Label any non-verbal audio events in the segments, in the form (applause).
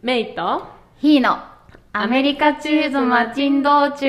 メイと？ヒーのアメリカチーズマチン道中。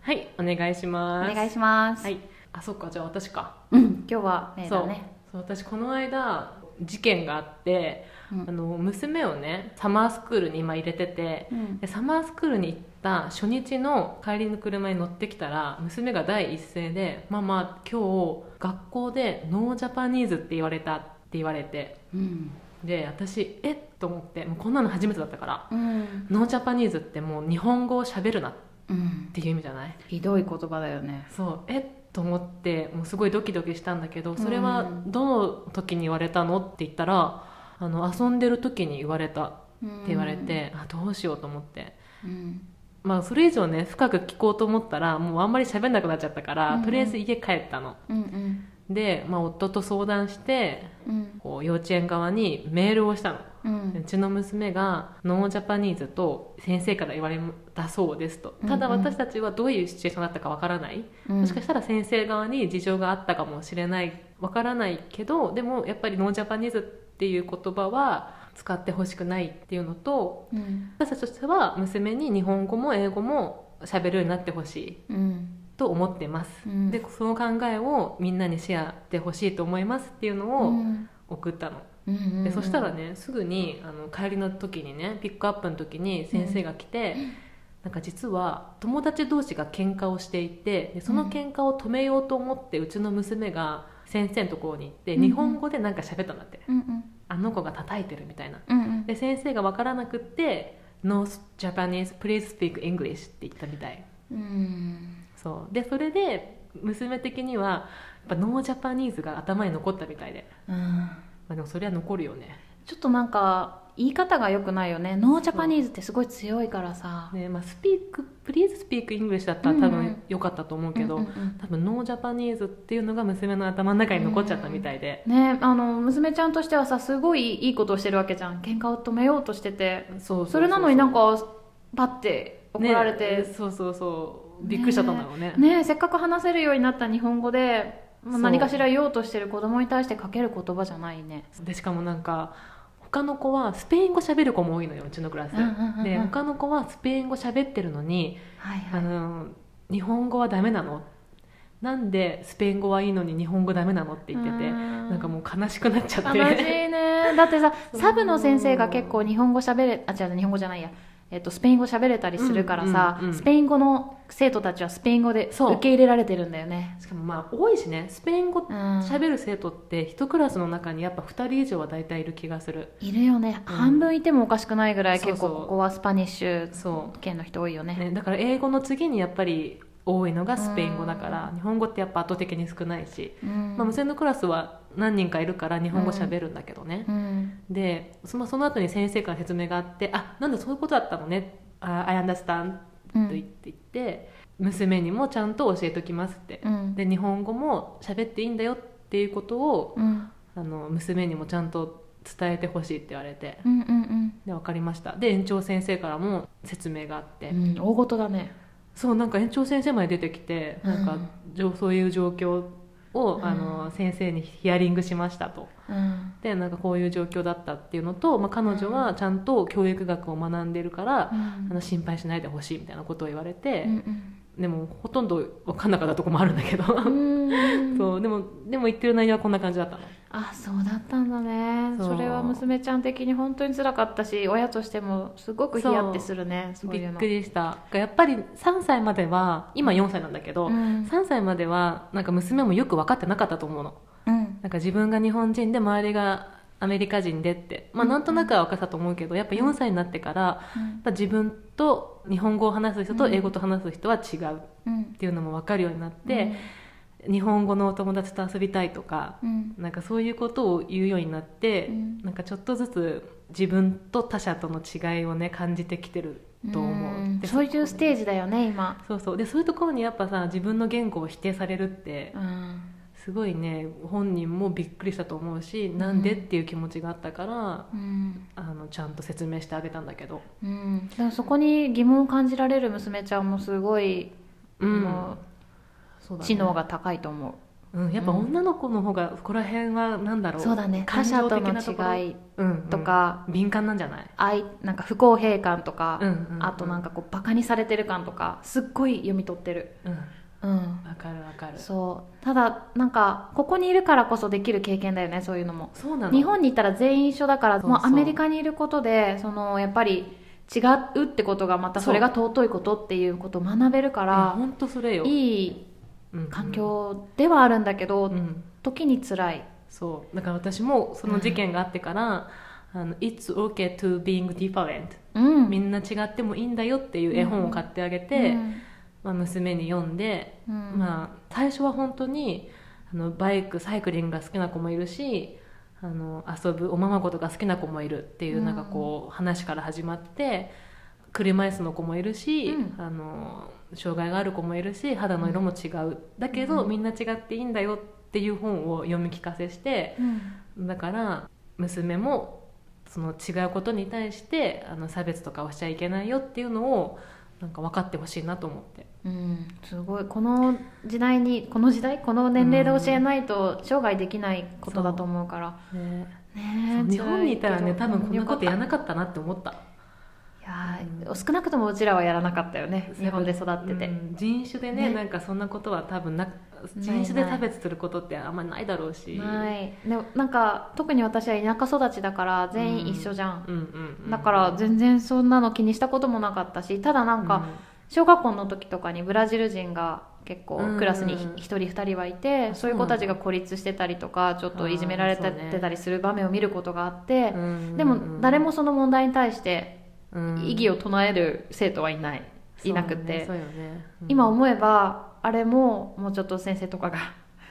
はいお願いしおます。願いします、はい。あそっかじゃあ私か。うん今日はね。そう。だねそう私この間事件があって、うん。あの娘をねサマースクールに今入れてて、うん。でサマースクールに行った初日の帰りの車に乗ってきたら娘が第一声で「ママ今日学校でノージャパニーズって言われた」って言われて。うん。で私えっ？と思ってもうこんなの初めてだったからうん、ノージャパニーズってもう日本語を喋るなっうん、ていう意味じゃない？ひどい言葉だよね。そう。え？っと思ってもうすごいドキドキしたんだけどそれはどの時に言われたの？って言ったらあの遊んでる時に言われたって言われて、あどうしようと思って。うん。まあそれ以上ね深く聞こうと思ったらもうあんまり喋んなくなっちゃったから、うん。とりあえず家帰ったの。うんうんで、まあ、夫と相談してうん。こう幼稚園側にメールをしたの。うん。うちの娘が No Japanese と先生から言われたそうですと。ただ私たちはどういうシチュエーションだったかわからない、うん。もしかしたら先生側に事情があったかもしれない。わからないけどでもやっぱり No Japanese っていう言葉は使ってほしくないっていうのとうん。私たちとしては娘に日本語も英語も喋るようになってほしい。うんと思ってます、うん。でその考えをみんなにシェアしてほしいと思いますっていうのうをん。送ったの、うんでそしたらねすぐにあの帰りの時にねピックアップの時に先生が来て、なんか実は友達同士が喧嘩をしていてでその喧嘩を止めようと思ってうちの娘が先生のところに行ってうん日本語でなんか喋ったんだって、うんうん。あの子が叩いてるみたいな。うんうん。で先生が分からなくって「No Japanese please speak English」って言ったみたい。うんそう。でそれで娘的にはやっぱ No Japanese が頭に残ったみたいで、うん。まあ、でもそれは残るよね。ちょっとなんか言い方が良くないよね。 No Japanese ってすごい強いからさ。ねまあ、 speak「Please speak English」だったら多分良かったと思うけど、うんうんうん。多分 No Japanese っていうのが娘の頭の中に残っちゃったみたいで、ねあの娘ちゃんとしてはさすごいいいことをしてるわけじゃん。喧嘩を止めようとしてて。そうそう。それなのになんかパッて怒られて、ねそうそうそうびっくりしちゃったんだろうね。ね。せっかく話せるようになった日本語で、まあ何かしら言おうとしてる子供に対してかける言葉じゃないね。でしかもなんか他の子はスペイン語喋る子も多いのようちのクラス、うんうんうんうん。で他の子はスペイン語喋ってるのに、はいあの日本語はダメなの。なんでスペイン語はいいのに日本語ダメなのって言っててうん。なんかもう悲しくなっちゃっ悲しいてね。だってさ (laughs) サブの先生が結構日本語喋れあ違う日本語じゃないや。えっと、スペイン語喋れたりするからさ、うんうんうん。スペイン語の生徒たちはスペイン語で受け入れられてるんだよね。しかもまあ多いしね。スペイン語うん。喋る生徒って一クラスの中にやっぱ2人以上は大体いる気がする。いるよね、うん。半分いてもおかしくないぐらい結構ここは Spanish そ圏の人多いよね。う、ね、だから英語の次にやっぱり多いのがスペイン語だから日本語ってやっぱ圧倒的に少ないし、うん。まあ、娘のクラスは何人かいるから日本語喋るんだけどね、うん。でそのその後に先生から説明があって「あなんだそういうことだったのね。あ I understand」うんと言って言って、娘にもちゃんと教えときますって、うん。で日本語も喋っていいんだよっていうことをうん。あの娘にもちゃんと伝えてほしいって言われて。うんうんで分かりました。で園長先生からも説明があって、うん。大事だね。そうなんか園長先生まで出てきてなんか、そういう状況を、うん。あの先生にヒアリングしましたと。うんでなんかこういう状況だったっていうのと、まあ、彼女はちゃんと教育学を学んでるから、あの心配しないでほしいみたいなことを言われて、でもほとんど分かんなかったとこもあるんだけど、(laughs) そうでもでも言ってる内容はこんな感じだったの。あそうだったんだね。それは娘ちゃん的に本当につらかったし親としてもすごくヒヤってするねびっくりした。やっぱり3歳までは今4歳なんだけど、うん。3歳まではなんか娘もよく分かってなかったと思うの。うんなんか自分が日本人で周りがアメリカ人でって、まあ、なんとなくは分かったと思うけどやっぱ4歳になってから、やっぱ自分と日本語を話す人と英語と話す人は違うっうん。ていうのも分かるようになって、日本語のお友達と遊びたいとか、うん。なんかそういうことを言うようになって、うん。なんかちょっとずつ自分と他者との違いをね感じてきてると思う、そういうステージだよね今。そうそう。でそういうところにやっぱさ自分の言語を否定されるってうんすごいね本人もびっくりしたと思うし、なんでっていう気持ちがあったからうん。あのちゃんと説明してあげたんだけど。うん、でもそこに疑問を感じられる娘ちゃんもすごい、うん。うだね。う知能が高いと思う。うん、やっぱうん。女の子の方がここら辺はなんだろうそうだね。他者との的なところ。違いうんとか、うん敏感なんじゃない？愛なんか不公平感とか、うんうんうん。あとなんかこうバカにされてる感とかすっごい読み取ってる。うんうん。わかるわかる。そう。ただなんかここにいるからこそできる経験だよねそういうのも。そうなの。日本に行ったら全員一緒だからそうそう。もうアメリカにいることでそのやっぱり違うってことがまたそれが尊いことっていうことを学べるから本当それよ。いい環境ではあるんだけど、うん。時に辛い。そう。だから私もその事件があってから「あの It's okay to being different」うん。みんな違ってもいいんだよっていう絵本を買ってあげて、うんまあ、娘に読んで、うん。まあ、最初は本当にあのバイクサイクリングが好きな子もいるしあの遊ぶおままごとが好きな子もいるっていう、うん。なんかこう話から始まって車椅子の子もいるし、うん。あの障害がある子もいるし肌の色も違う、だけど、うん。みんな違っていいんだよっていう本を読み聞かせしてうん。だから娘もその違うことに対してあの差別とかをしちゃいけないよっていうのをなんか分かってほしいなと思って。うん、すごい。この時代にこの時代この年齢で教えないと生涯できないことだと思うから、ね。ねえ日本にいたらね多分こんなことやらなかったなって思ったたい少なくともうちらはやらなかったよね。日本で育ってて、うん。人種でねね。なんかそんなことは多分な人種で差別することってあんまりないだろうし。はい。でもなんか特に私は田舎育ちだから全員一緒じゃん、うん。うんうんだから全然そんなの気にしたこともなかったしただなんか、小学校の時とかにブラジル人が結構うん。クラスに1人2人はいて、あそういう子たちが孤立してたりとかちょっといじめられてたりする場面を見ることがあって、うんでも誰もその問題に対してうん異議を唱える生徒はいない、いなくて、ねね。うん。今思えばあれももうちょっと先生とかが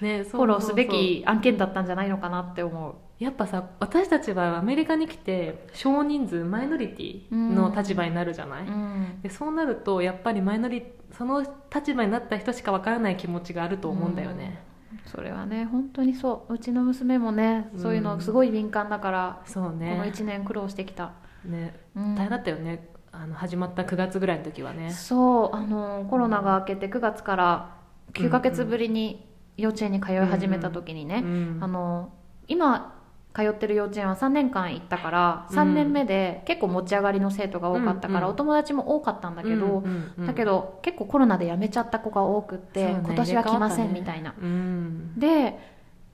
ね (laughs) フォローすべき案件だったんじゃないのかなって思う。やっぱさ私たちはアメリカに来て少人数マイノリティの立場になるじゃない、うん。でそうなるとやっぱりマイノリその立場になった人しかわからない気持ちがあると思うんだよね、それはね本当にそう。うちの娘もねそういうのすごい敏感だから、このそうね。1年苦労してきた、ねうん。大変だったよね。あの始まった9月ぐらいの時はね。そうあのコロナが明けて9月から9ヶ月ぶりに幼稚園に通い始めた時にね、うんあの今通ってる幼稚園は3年間行ったからうん。3年目で結構持ち上がりの生徒が多かったから、うんうん。お友達も多かったんだけど、うんうんうんだけど結構コロナで辞めちゃった子が多くって、ね今年は来ませんみたいな、うん。で、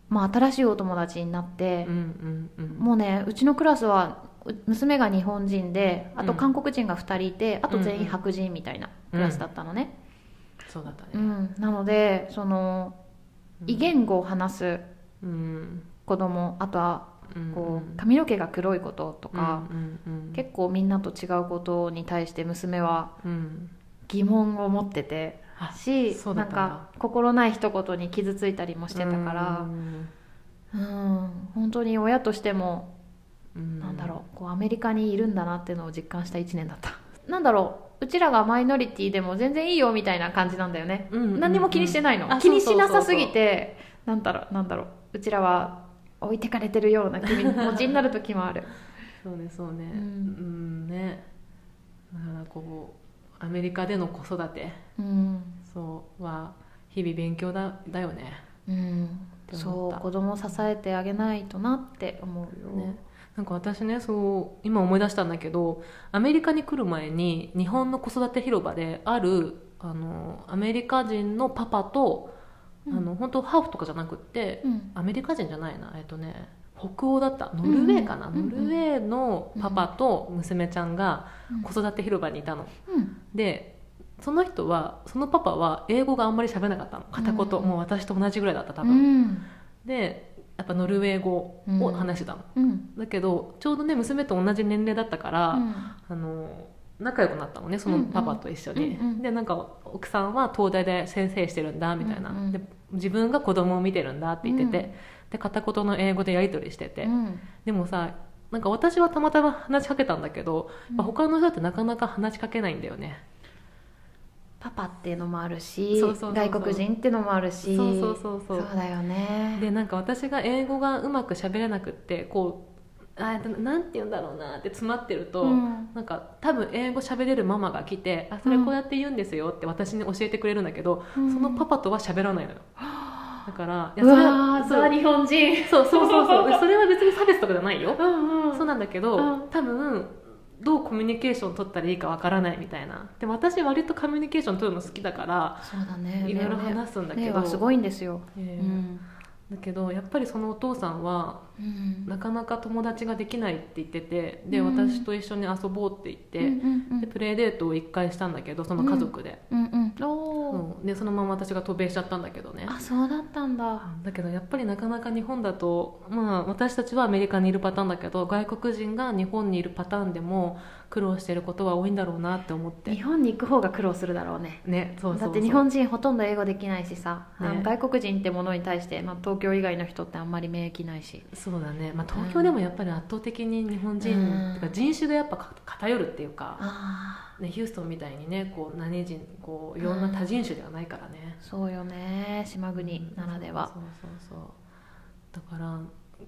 まあ、新しいお友達になってうん、うんうん。もうねうちのクラスはう娘が日本人であとうん韓国人が2人いて、あと全員白人みたいなクラスだったのね、そうだったね、うん。なのでそのうん。異言語を話すうん。子供あとはうん。こう髪の毛が黒いこととか、うんうん結構みんなと違うことに対して娘はうん。疑問を持っててあしなんか心ない一言に傷ついたりもしてたからうん。うん。本当に親としてもうんなんだろう。こうアメリカにいるんだなっていうのを実感した1年だった。(laughs) なんだろう。うちらがマイノリティでも全然いいよみたいな感じなんだよね、うんうんうん何にも気にしてないの。あ気にしなさすぎてなんだろう。なんだろううちらは置いてかれてるような気持ちになる時もある。(laughs) そうねそうね。ううんんね。だからこうアメリカでの子育て。うん、そうは日々勉強だだよね。うん、そう子供を支えてあげないとなって思うよ、ねなんか私ねそう今思い出したんだけどアメリカに来る前に日本の子育て広場であるあのアメリカ人のパパと、あの本当ハーフとかじゃなくって、うん。アメリカ人じゃないなえっとね北欧だったノルウェーかな、うんうんノルウェーのパパと娘ちゃんがうん。子育て広場にいたの、うん。でその人はそのパパは英語があんまり喋れなかったの。片言、うんもう私と同じぐらいだった多う分、ん。でやっぱノルウェー語を話してたの、うん。だけどちょうどね娘と同じ年齢だったから、うん。あの仲良くなったのねそのパパと一緒に、うんうん。でなんか奥さんは東大で先生してるんだみたいな、うんうん。で自分が子供を見てるんだって言ってて、うん。で片言の英語でやり取りしてて、うん。でもさなんか私はたまたま話しかけたんだけど、やっぱ他の人ってなかなか話しかけないんだよねパパっていうのもあるしそうそうそうそう。外国人っていうのもあるし。そうそうそうそう。だよね。でなんか私が英語がうまく喋れなくってこうあなんて言うんだろうなって詰まってると、うん。なんか多分英語喋れるママが来て「あそれこうやって言うんですよ」って私に教えてくれるんだけど、うん。そのパパとは喋らないのよ。だからいうやそれわはそう。日本人。そうそうそうそう。でそれは別に差別とかじゃないよ。うんうん。そうなんだけど、うん。多分どうコミュニケーション取ったらいいかわからないみたいな。でも私割とコミュニケーション取るの好きだからそうだね。いろいろ話すんだけど、ねはすごいんですよ、ええ。うんだけどやっぱりそのお父さんはうん。なかなか友達ができないって言っててで、うん。私と一緒に遊ぼうって言って、うんうんでプレイデートを1回したんだけどその家族で、うん。うん。うん。でそのまま私が渡米しちゃったんだけどね。あそうだったんだ。だけどやっぱりなかなか日本だと、まあ、私たちはアメリカにいるパターンだけど外国人が日本にいるパターンでも苦労してることは多いんだろうなって思って。日本に行く方が苦労するだろうね。ねそうだって日本人ほとんど英語できないしさ、ね。外国人ってものに対して、まあ、東京以外の人ってあんまり免疫ないし。そうだね、まあ、東京でもやっぱり圧倒的に日本人、うん。てか人種がやっぱか偏るっていうか、ね、ヒューストンみたいにねこう何人こういろんな多人種ではないからね、そうよね。島国ならでは。そうそうそう。だから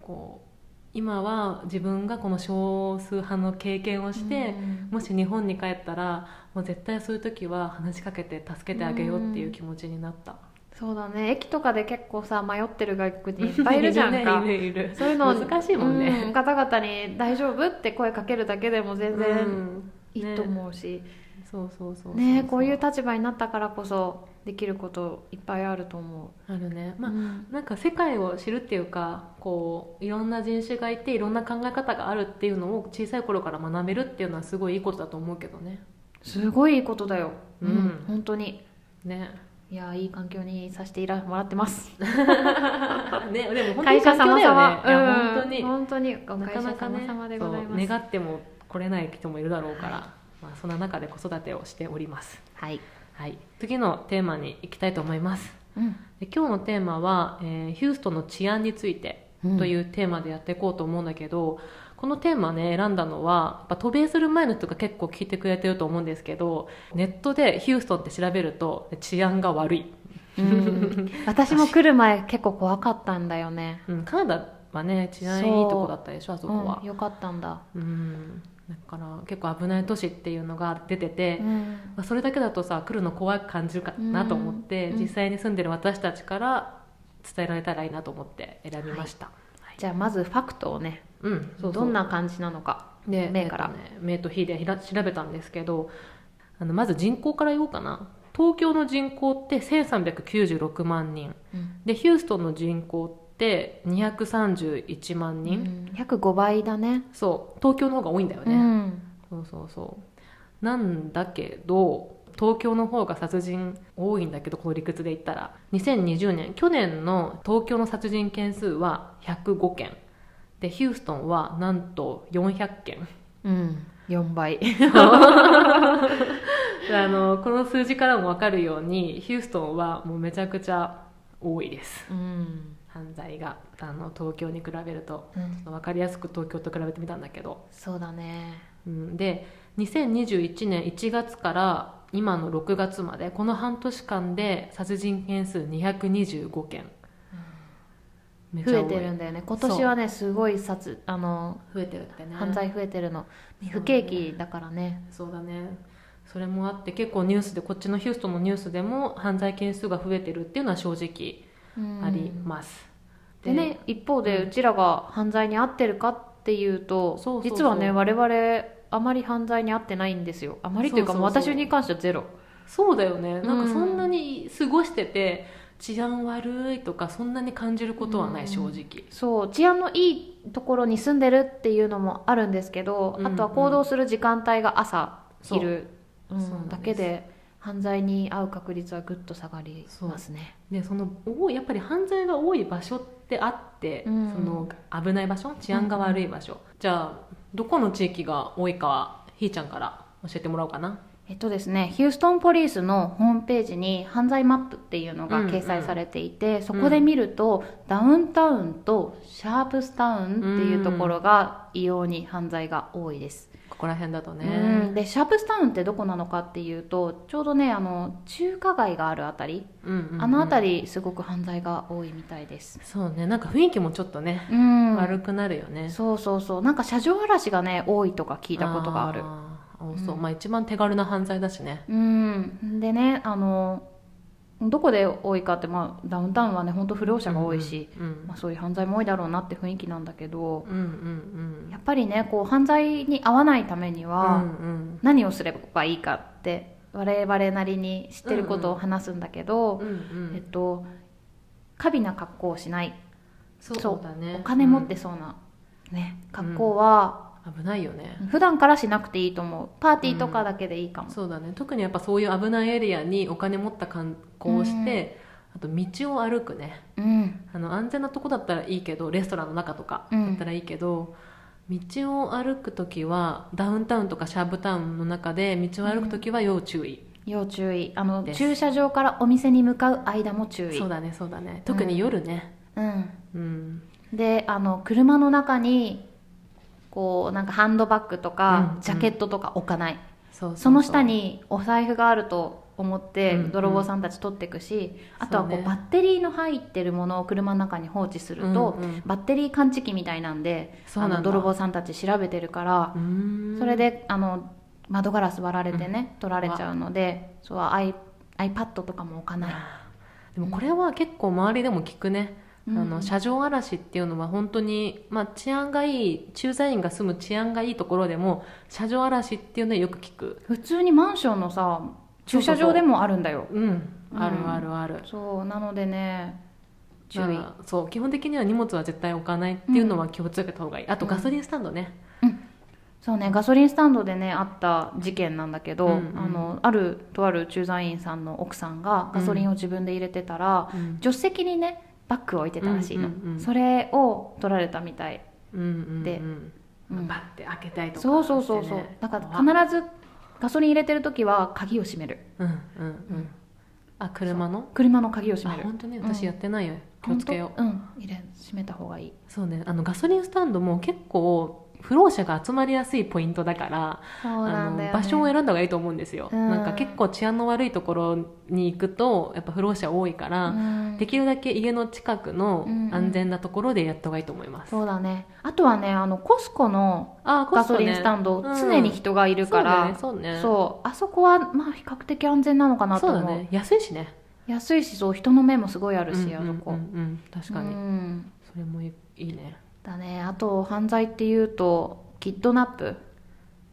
こう今は自分がこの少数派の経験をして、うん。もし日本に帰ったらもう絶対そういう時は話しかけて助けてあげようっていう気持ちになった、そうだね。駅とかで結構さ迷ってる外国人いっぱいいるじゃんか。(laughs) いるねいる。いるそういうの難しいもんね、うん。方々に「大丈夫?」って声かけるだけでも全う然んいいと思うし、そうそうそうそう。ねこういう立場になったからこそできることいっぱいあると思あるね。う、まあ、うん。なんか世界を知るっていうかこういろんな人種がいていろんな考え方があるっていうのを小さい頃から学べるっていうのはすごいいいことだと思うけどね。すごいいいことだよ、うん。本当に。ね。いやいい環境にさせていらもらってます。(laughs) ねでも本当会社様本当に。本当に。おな会社様様でございます。願っても来れない人もいるだろうから、まあ、そんな中で子育てをしております、はい、はい、次のテーマに行きたいと思います。うん。で今日のテーマは、えーヒューストンの治安についてというテーマでやっていこうと思うんだけど、このテーマね選んだのはやっぱ渡米する前の人が結構聞いてくれてると思うんですけどネットでヒューストンって調べると治安が悪い、うん。私も来る前結構怖かったんだよね。うん、カナダはね治安いいとこだったでしょあそこは。うん、よかったんだ、うんだから結構危ない都市っていうのが出てて、うん。まあ、それだけだとさ来るの怖く感じるかなと思って、うん。実際に住んでる私たちから伝えられたらいいなと思って選びました、はい。じゃあまずファクトをねうんそうどんな感じなのかで名から。えっとね、名と比でひら調べたんですけどあのまず人口から言おうかな。東京の人口って1396万人。うん。でヒューストンの人口って231万人、約5倍だね。そう。東京の方が多いんだよね、うん。そうそうそう。なんだけど東京の方が殺人多いんだけどこの理屈で言ったら。2020年。去年の東京の殺人件数は105件。でヒューストンはなんと400件。うん。4倍。(laughs) あのこの数字からも分かるようにヒューストンはもうめちゃくちゃ多いです。うん、犯罪があの東京に比べるとうん、分かりやすく東京と比べてみたんだけど、そうだね。うん、で2021年1月から今の6月までこの半年間で殺人件数225件、めっちゃ多い。増えてるんだよね。今年はねすごい殺あの増えてるってね。犯罪増えてるの。不景気だからね。そうだね。それもあって結構ニュースでこっちのヒューストンのニュースでも犯罪件数が増えてるっていうのは正直うんあります、でね一方でうちらが犯罪に遭ってるかっていうとそうそうそう。実はね我々あまり犯罪に遭ってないんですよ。あまりというか私に関してはゼロ。そうだよね。なん。うんかそんなに過ごしてて治安悪いとかそんなに感じることはない、うん。正直。そう治安のいいところに住んでるっていうのもあるんですけど、うん。あとは行動する時間帯が朝昼、だけで犯罪に遭う確率はぐっと下がりますね。でその多いやっぱり犯罪が多い場所ってあって、うん。その危ない場所？治安が悪い場所、じゃあどこの地域が多いかはひーちゃんから教えてもらおうかな。えっとですね、ヒューストンポリスのホームページに犯罪マップっていうのが掲載されていて、そこで見ると、ダウンタウンとシャープスタウンっていうところが異様に犯罪が多いです、ここら辺だとね、うん。でシャープスタウンってどこなのかっていうとちょうどねあの中華街があるあたり、うんうんうん。あのあたりすごく犯罪が多いみたいです。そうね。なんか雰囲気もちょっとね、うん。悪くなるよね。そうそうそう。なんか車上荒らしがね多いとか聞いたことがある。あーそう、うんまあ一番手軽な犯罪だしね。うん。でねあのどこで多いかって、まあ、ダウンタウンはね本当不良者が多いし、うんうんまあ、そういう犯罪も多いだろうなって雰囲気なんだけどうんうんうん。やっぱりねこう犯罪に遭わないためにうんはうん。何をすればいいかって我々なりに知ってることを話すんだけど、うんうん。えっと過敏な格好をしない。そうだね。お金持ってそうな、ね、格好はうん危ないよね。普段からしなくていいと思う。パーティーとかだけでいいかも、そうだね。特にやっぱそういう危ないエリアにお金持った観光をして、あと道を歩くね。うん。あの安全なとこだったらいいけどレストランの中とかうん。だったらいいけど、道を歩く時はダウンタウンとかシャープタウンの中で道を歩く時は要注意、要注意。あの駐車場からお店に向かう間も注意。そうだねそうだね。特に夜ね。うん。うん、であの車の中にこうなんかハンドバッグとか、うんジャケットとか置かない、その下にお財布があると思ってうん泥棒さんたち取っていくし、あとはこそうねうバッテリーの入ってるものを車の中に放置すると、うんうん。バッテリー感知器みたいなんであの泥棒さんたち調べてるからそれであの窓ガラス割られてね、取られちゃうのでそう iPad とかも置かない、でもこれは結構周りでも聞くね、うんあの車上荒らしっていうのは本当に、まあ、治安がいい駐在員が住む治安がいいところでも車上荒らしっていうのはよく聞く。普通にマンションのさ駐車場でもあるんだよ。うん。うん。あるあるある、そうなのでね注意。そう基本的には荷物は絶対置かないっていうのは気をつけた方がいい、あとガソリンスタンドね、そうねガソリンスタンドでねあった事件なんだけど、うんうん。あのあるとある駐在員さんの奥さんがガソリンを自分で入れてたら、うん。助手席にねバッグを置いてたらしいの、うんうんうん。それを取られたみたい、うんうんうんでうん。バッて開けたりとか。そうそうそうそう、だから必ずガソリン入れてる時は鍵を閉める。うんうんうん。あ車の？車の鍵を閉あめる。本当に私やってないよ、気をつけよう。うん。入れ閉めた方がいい。そうね。あのガソリンスタンドも結構不老者が集まりやすいポイントだからそうあの場所を選んだ方がいいと思うんですよ、うん。なんか結構治安の悪いところに行くとやっぱ不老者多いから、うん。できるだけ家の近くのうん安全なところでやった方がいいと思います、そうだね。あとはねあのコスコのあガソリンスタンド、常に人がいるから、そうだねそうね。そう。あそこはまあ比較的安全なのかなと思う。そうだね。安いしね。安いしそう人の目もすごいあるし、あそこ、うんうんうん。うん確かに、うん。それもいいねだね。あと犯罪っていうとキッドナップ。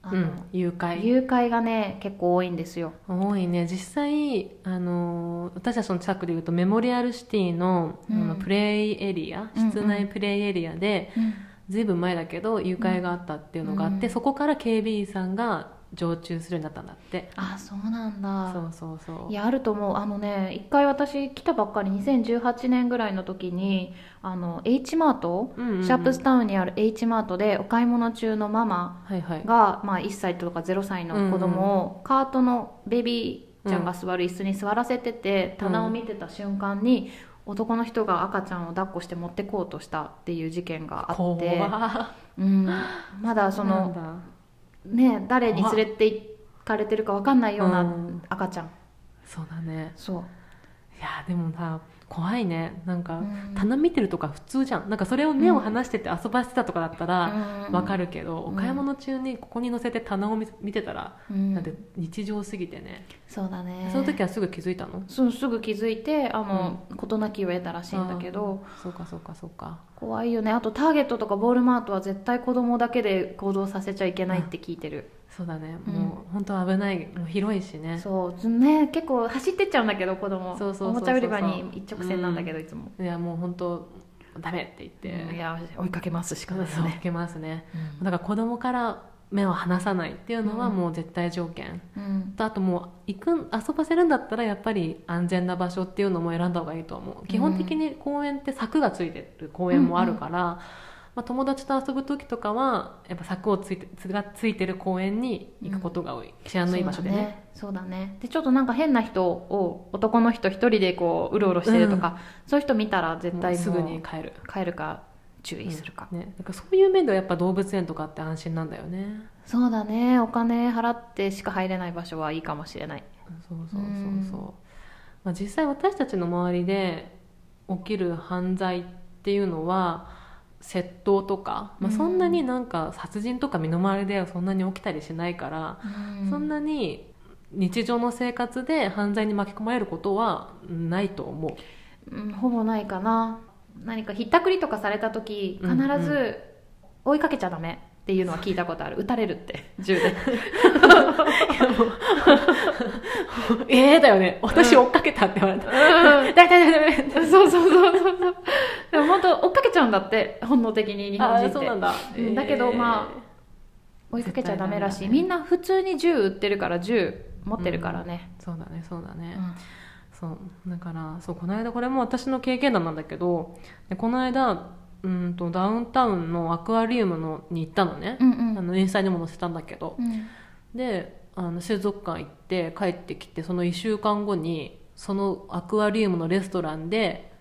あの、うん誘拐。誘拐がね結構多いんですよ。多いね。実際あの私たちの近くでいうとメモリアルシティの,、うん。あのプレイエリアうんうん。室内プレイエリアで、ずいぶん前だけど誘拐があったっていうのがあって、うん。そこから警備員さんが常駐するようになったんだって。あそうなんだ。そうそうそう。いやあると思う。あのね一回私来たばっかり2018年ぐらいの時にあの H マート、うんうんうん。シャープスタウンにある H マートでお買い物中のママはいはい。が、まあ、1歳とか0歳の子供をカートのベビーちゃんが座る椅子に座らせてて、棚を見てた瞬間に男の人が赤ちゃんを抱っこして持ってこうとしたっていう事件があって、怖。うん、まだそのね誰に連れて行かれてるか分かんないよううなん。赤ちゃん、そうだね。そう、いやでもさ怖いね。なんか、うん。棚見てるとか普通じゃん。なんかそれを目を離してて遊ばせてたとかだったらわかる、るけど、うん。お買い物中にここに乗せて棚を見見てたら、うん。だって日常すぎてね、そうだね。その時はすぐ気づいたの？そうすぐ気づいてあの、事なきを得たらしいんだけど。そうかそうかそうか。怖いよね。あとターゲットとかボールマートは絶対子供だけで行動させちゃいけないって聞いてる、そうだね。うん。もう本当危ないもう広いしね。そうずね結構走ってっちゃうんだけど子供。そうそうそうそうおもちゃ売り場に一直線なんだけど、いつも、いやもう本当ダメって言って、いや追いかけますしかないですね、そう受けますねう。ん。だから子供から目を離さないっていうのはうん。もう絶対条件、うん。とあともう行く遊ばせるんだったらやっぱり安全な場所っていうのも選んだ方がいいと思う。基本的に公園って柵がついてる公園もあるから、まあ、友達と遊ぶ時とかはやっぱ柵をついてつがついてる公園に行くことが多い、治安のいい場所でね。そうだね。ね。でちょっとなんか変な人を男の人一人でこううろうろしてるとか、そういう人見たら絶対すぐに帰る。帰るか注意するか、ね、だからそういう面ではやっぱ動物園とかって安心なんだよね。そうだね。お金払ってしか入れない場所はいいかもしれない。そうそうそうそう、う。んまあ、実際私たちの周りで起きる犯罪っていうのは窃盗とか、まあ、うん。そんなになんか殺人とか身の回りではそんなに起きたりしないから、そんなに日常の生活で犯罪に巻き込まれることはないと思う。うん、ほぼないかな。何かひったくりとかされた時必うんうん。ず追いかけちゃダメっていうのは聞いたことある。撃たれるって。銃で。(laughs) ええだよね。私追っかけたって言われた、うん。だいだいだいだいそうそうそうそうそう。でも本当追っかけちゃうんだって本能的に日本あ人って。ーそうなんだ、うんだけどまあ追いかけちゃダメらしい、みんな普通に銃撃ってるから銃持ってるからね、そうだねそうだね、うん。そう。だからそうこの間これも私の経験談なんだけどでこの間うんとダウンタウンのアクアリウムのに行ったのね、うんうん。あのインスタにも載せたんだけど、うん。であの水族館行って帰ってきてその1週間後にそのアクアリウムのレストランで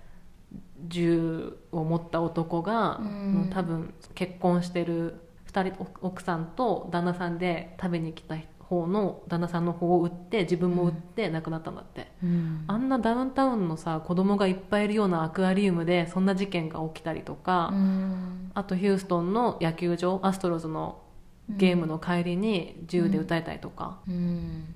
銃を持った男が、うん。多分結婚してる2人お奥さんと旦那さんで食べに来た方の旦那さんの方を撃って自分も撃って亡くなったんだって、うん。あんなダウンタウンのさ子供がいっぱいいるようなアクアリウムでそんな事件が起きたりとか、うん。あとヒューストンの野球場アストロズのゲームの帰りに銃で撃たれたりとか、うん。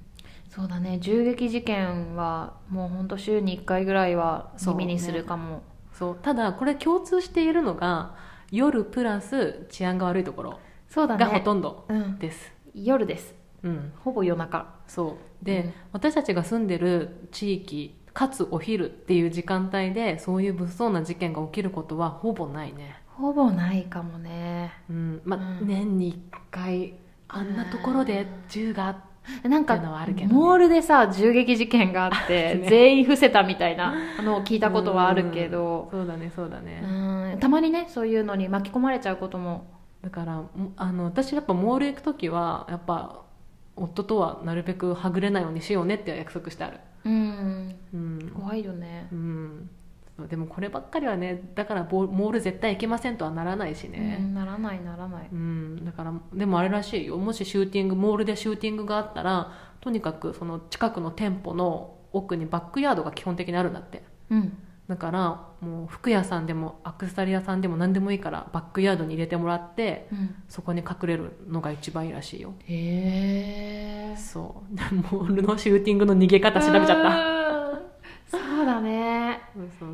そうだね。銃撃事件はもう本当週に1回ぐらいは耳にするかも。そうただこれ共通しているのが夜プラス治安が悪いところそうだがほねとんどうん、です、夜ですうん。ほぼ夜中。そう。で、うん。私たちが住んでる地域かつお昼っていう時間帯でそういう物騒な事件が起きることはほぼないね。ほぼないかもね。うん。まあ、うん。年に1回あんなところで銃があっなんかモールでさ銃撃事件があって、(laughs) ね。全員伏せたみたいなのを聞いたことはあるけど。そうだねそうだね、うん。たまにねそういうのに巻き込まれちゃうことも。だからもあの私やっぱモール行く時はやっぱ夫とはなるべくはぐれないようにしようねって約束してある。うん。うん、怖いよね。うん、でもこればっかりはねだからボモール絶対行けませんとはならないしうね、んならないならない。うん。だからでもあれらしいよ。もしシューティングモールでシューティングがあったらとにかくその近くの店舗の奥にバックヤードが基本的にあるんだって。うんだからもう服屋さんでもアクセサリー屋さんでも何でもいいからバックヤードに入れてもらってうん。そこに隠れるのが一番いいらしいよ。へえ。そう。(laughs) モールのシューティングの逃げ方調べちゃった。た (laughs) そうだね。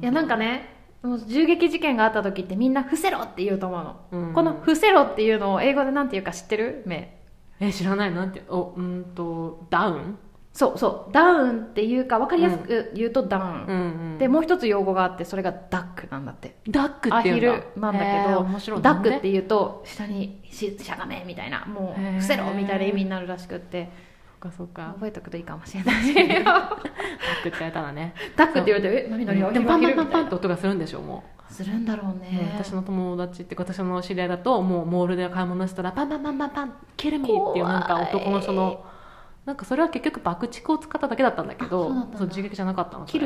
いやなんかねもう銃撃事件があった時ってみんな伏せろって言うと思うの、うん。この伏せろっていうのを英語でなんて言うか知ってる？めえ知らないなんて。おうんとダウン？そうそうダウンっていうか分かりやすく言うとダウン、うんうん。でもう一つ用語があってそれがダックなんだって。ダックアヒっていうんだ。ルなんだへけどー面白いダックって言うと下にししゃがめみたいなもう伏せろみたいな意味になるらしくって。そっかそっか。覚えておくといいかもしれないしダックって言われたらね。ダックって言われてえ何何？でもパンパンパンパンって音がするんでしょもなするんだろうう、ね私の友達って私の知り合いだともうモールで買い物したらパンパンパンパンパンキルミーっていうなんか男の人のなんかそれは結局爆竹を使っただけだったんだけどあそ銃撃じゃなかったのキ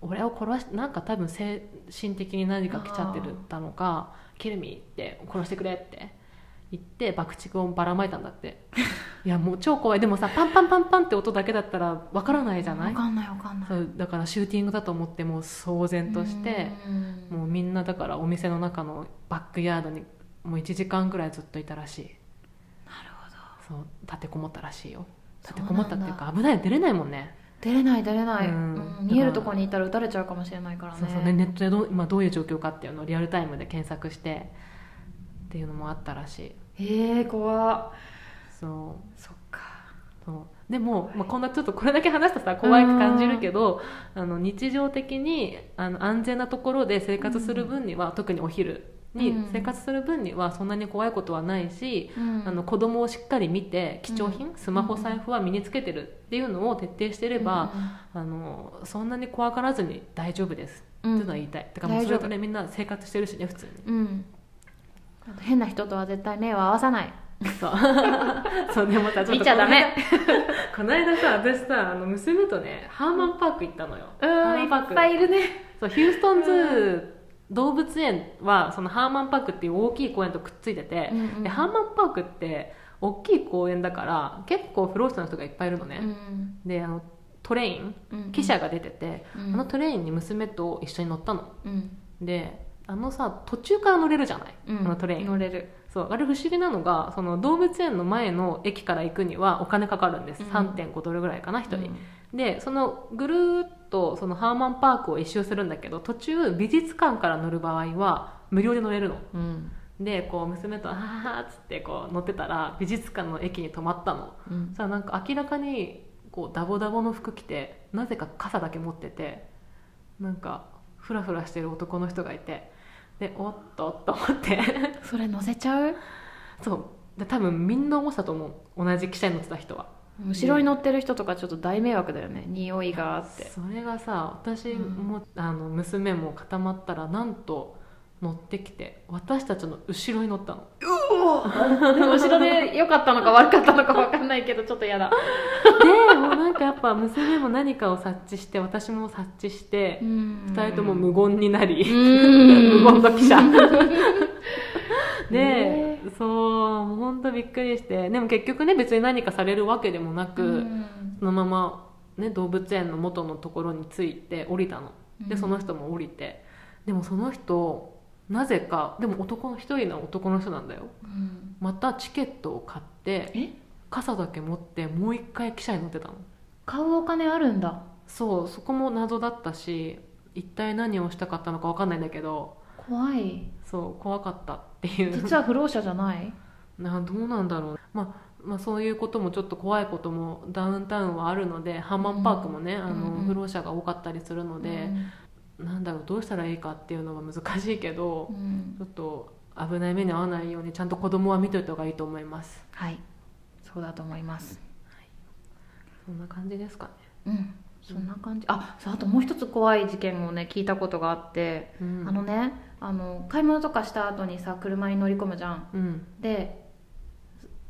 俺を殺しなんか多分精神的に何か来ちゃってるたのか「キルミー」って殺してくれって言って爆竹をばらまいたんだって。(laughs) いやもう超怖い。でもさパンパンパンパンって音だけだったらわからないじゃない？わかんないわかんない。そうだからシューティングだと思ってもう騒然としてうん。もうみんなだからお店の中のバックヤードにもう1時間ぐらいずっといたらしいそう立てこもったらしいよ。立てこもったっていうか危ない出れないもんね。出れない出れない、うん。うん。逃げるとこにいたら撃たれちゃうかもしれないからね。そうそう。ねネットでどう今どういう状況かっていうのをリアルタイムで検索してっていうのもあったらしい。へえ怖っ。そう。そっか。そう。でも、まあ、こんなちょっとこれだけ話すとさ怖く感じるけどあの日常的にあの安全なところで生活する分には、特にお昼にうん。生活する分にはそんなに怖いことはないし、うん。あの子供をしっかり見て貴重品、スマホ財布は身につけてるっていうのを徹底してれば、あのそんなに怖がらずに大丈夫です、うんっていうのは言いたい。だからもうそれとねみんな生活してるしね普通に。変な人とは絶対目を合わさない。そう。(laughs) そうでもさちょっと見ちゃダメ。この間 (laughs) さ私さあの娘とねハーマンパーク行ったのよ。うんいっぱいいるね。そうヒューストンズー動物園はそのハーマンパークっていう大きい公園とくっついてて、うんうん。でハーマンパークって大きい公園だから結構フローストの人がいっぱいいるのね、うんであのトレインうん。汽車が出てて、うん。あのトレインに娘と一緒に乗ったの。うん。であのさ途中から乗れるじゃない、うん。あのトレイン。乗れるそうあれ不思議なのがその動物園の前の駅から行くにはお金かかるんです、うん。3.5ドルぐらいかな1人、でそのぐるーっとそのハーマンパークを一周するんだけど途中美術館から乗る場合は無料で乗れるの。うん。でこう娘と「あはは」っつってこう乗ってたら美術館の駅に止まったの。うん。さあなんか明らかにこうダボダボの服着てなぜか傘だけ持っててなんかフラフラしてる男の人がいてでおっとと思って。(laughs) それ乗せちゃう？そう。で多分みんな思ってたと思う。同じ汽車に乗ってた人は。後ろに乗ってる人とかちょっと大迷惑だよね。匂いがあって。それがさ私も、あの娘も固まったらなんと乗ってきて私たちの後ろに乗ったの。後ろで良かったのか悪かったのか分かんないけどちょっと嫌だ。でもうなんかやっぱ娘も何かを察知して私も察知して二2人とも無言になり、無無言の記者。(laughs) で、ねそうもう本当びっくりして。でも結局ね別に何かされるわけでもなく、そのまま、ね、動物園の元のところに着いて降りたの。でその人も降りて。でもその人なぜかでも男の一人の男の人なんだよ。うん。またチケットを買ってえ？傘だけ持ってもう一回汽車に乗ってたの。買うお金あるんだ。そうそこも謎だったし一体何をしたかったのか分かんないんだけど怖い。そう怖かったっていう。実は不老者じゃない？などうなんだろう、まあ、まあそういうこともちょっと怖いこともダウンタウンはあるのでハーマンパークもね、あのうんうん不老者が多かったりするので、なんだろうどうしたらいいかっていうのは難しいけど、うん。ちょっと危ない目に遭わないようにちゃんと子供は見といた方がいいと思います。はい。そうだと思います。そんな感じですかね、うん。そんな感じ。あそうあともう一つ怖い事件もね聞いたことがあって、うん。あのねあの買い物とかした後にさ車に乗り込むじゃん。うん。で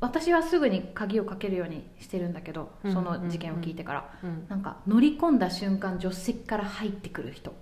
私はすぐに鍵をかけるようにしてるんだけどうん。その事件を聞いてから、うん。なんか乗り込んだ瞬間助手席から入ってくる人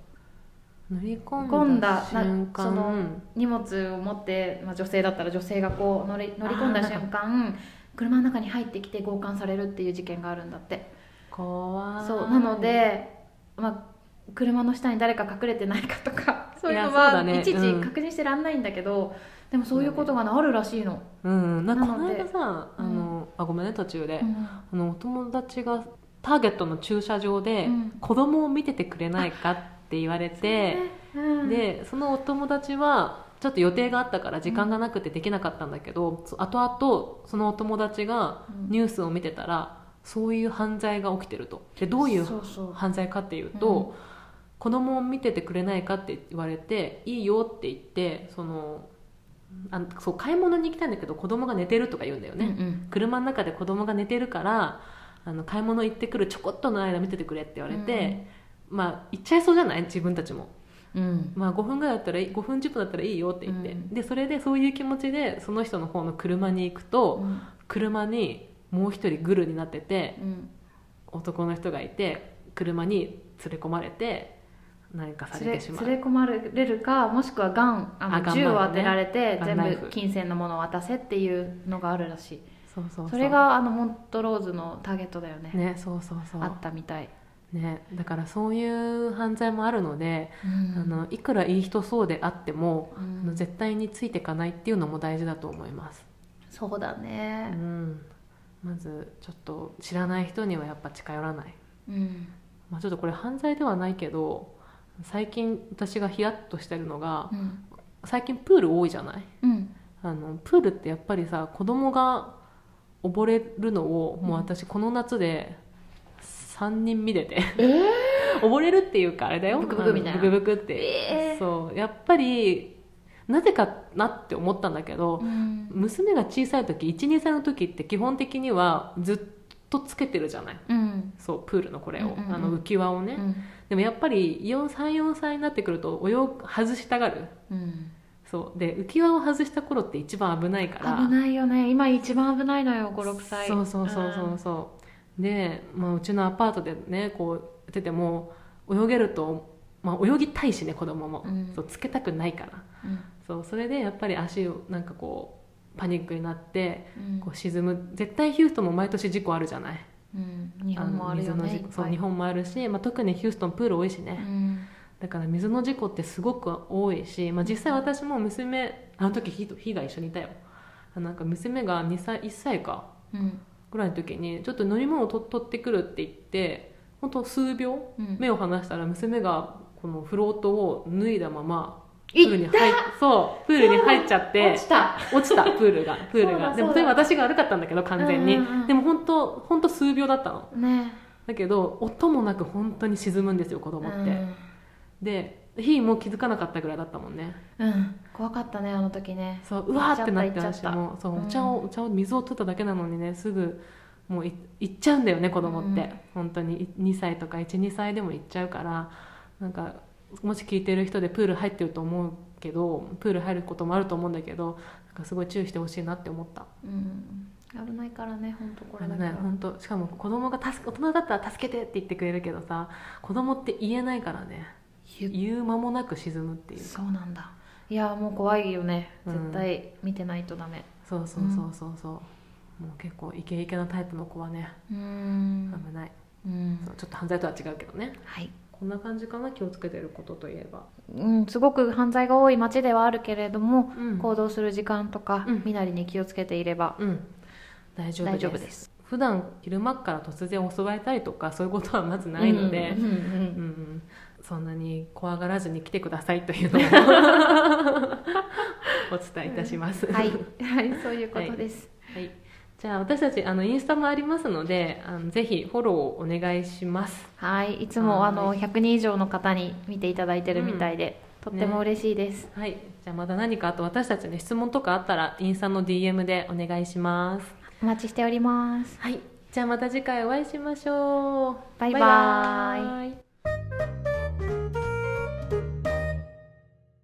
乗り込込んだその荷物を持って、まあ、女性だったら女性がこう乗り乗り込んだ瞬間車の中に入ってきて強姦されるっていう事件があるんだって。怖い。そう。なので、まあ、車の下に誰か隠れてないかとかそういうのはねいちいちうん。確認してらんないんだけど、でもそういうことがねあるらしいの、うん。なんかこの間さあの、あごめんね途中で、うん。あのお友達がターゲットの駐車場でうん。子供を見ててくれないかって言われて、うん。でそのお友達はちょっと予定があったから時間がなくてできなかったんだけど、そ後々そのお友達がうん。ニュースを見てたらそういう犯罪が起きてると。でどういう犯罪かっていうと、子供を見ててくれないかって言われていいよって言ってそのあそう買い物に行きたいんだけど子供が寝てるとか言うんだよね、うん車の中で子供が寝てるからあの買い物行ってくるちょこっとの間見ててくれって言われて、まあ行っちゃいそうじゃない？自分たちも、うん。うんまあ、5分ぐらいだったらいい5分10分だったらいいよって言って、うん。でそれでそういう気持ちでその人の方の車に行くと、うん。車にもう一人グルになっててうん。男の人がいて車に連れ込まれて何かされ連れてしまう。連れ込まれるかもしくはガンあの銃を当てられて全ガンナイフ部金銭のものを渡せっていうのがあるらしい。そうそうそう。それがあのモントローズのターゲットだよね。ねそうそうそう。あったみたい、ねだからそういう犯罪もあるので、うん。あのいくらいい人そうであっても、うん。あの絶対についていかないっていうのも大事だと思います、そうだうねん、まずちょっと知らない人にはやっぱ近寄らない、うん。まあ、ちょっとこれ犯罪ではないけど最近私がヒヤッとしてるのがうん。最近プール多いじゃない？うん。あのプールってやっぱりさ子供が溺れるのをもう私この夏で3人見てて、(laughs) 溺れるっていうかあれだよ。ブクブクみたいな。ブクブクって、えー。そう。やっぱりなぜかなって思ったんだけど、うん。娘が小さい時12歳の時って基本的にはずっとつけてるじゃない。うん。そうプールのこれを、うんうんうん。あの浮き輪をね、うん。でもやっぱり34歳になってくると泳ぐ外したがる。うん。そう。で浮き輪を外した頃って一番危ないから。危ないよね。今一番危ないのよ56歳。そうそうそうそうそうで、まあ、うちのアパートでねこうやってても泳げると、まあ、泳ぎたいしね子供も、うん。そうつけたくないから。うん。そうそれでやっぱり足をなんかこうパニックになってうん。こう沈む。絶対ヒューストンも毎年事故あるじゃない。うん。日本もあるよねそう日本もあるし、まあ、特にヒューストンプール多いしね、うん。だから水の事故ってすごく多いし、まあ、実際私も娘あの時火と火が一緒にいたよ。あなんか娘が2歳1歳か。うんぐらいの時にちょっと飲み物をと取ってくるって言って本当数秒うん。目を離したら娘がこのフロートを脱いだままプいールに入っそうプールに入っちゃって落ちた落ちたプールがプールが。でもそれは私が悪かったんだけど完全に、うんうんうん。でも本当本当数秒だったの。ね。だけど音もなく本当に沈むんですよ子供って、うん。でひーも気づかなかったぐらいだったもんね。うん。怖かったねあの時ね。そううわーってなって私も。そううん。お茶をお茶を水を取っただけなのにねすぐもうい行っちゃうんだよね子供って、うん。本当に2歳とか12歳でも行っちゃうからなんかもし聞いてる人でプール入ってると思うけどプール入ることもあると思うんだけどなんかすごい注意してほしいなって思った。うん。危ないからね本当これだけはね本当。しかも子供が助け大人だったら助けてって言ってくれるけどさ子供って言えないからね。ゆ言う。間もなく沈むっていう。そうなんだ。いやもう怖いよね。うん。絶対見てないとダメ。そうそうそうそうそう、もう結構イケイケなタイプの子はねうん。危ない、うん。ちょっと犯罪とは違うけどね。はい。こんな感じかな気をつけてることといえば。うん、すごく犯罪が多い街ではあるけれども、うん。行動する時間とか、うん。身なりに気をつけていれば。うん。大丈夫です。大丈夫です。普段昼間から突然襲われたりとかそういうことはまずないので、そんなに怖がらずに来てくださいというのを (laughs) お伝えいたします。はい、はい、そういうことです。はい、じゃあ私たちあのインスタもありますのであのぜひフォローをお願いします。はい、いつもはいあの100人以上の方に見ていただいてるみたいで、とっても嬉しいです。はい、じゃあまた何かあと私たちに質問とかあったらインスタの DM でお願いします。お待ちしております。はい、じゃあまた次回お会いしましょう。バイバイイ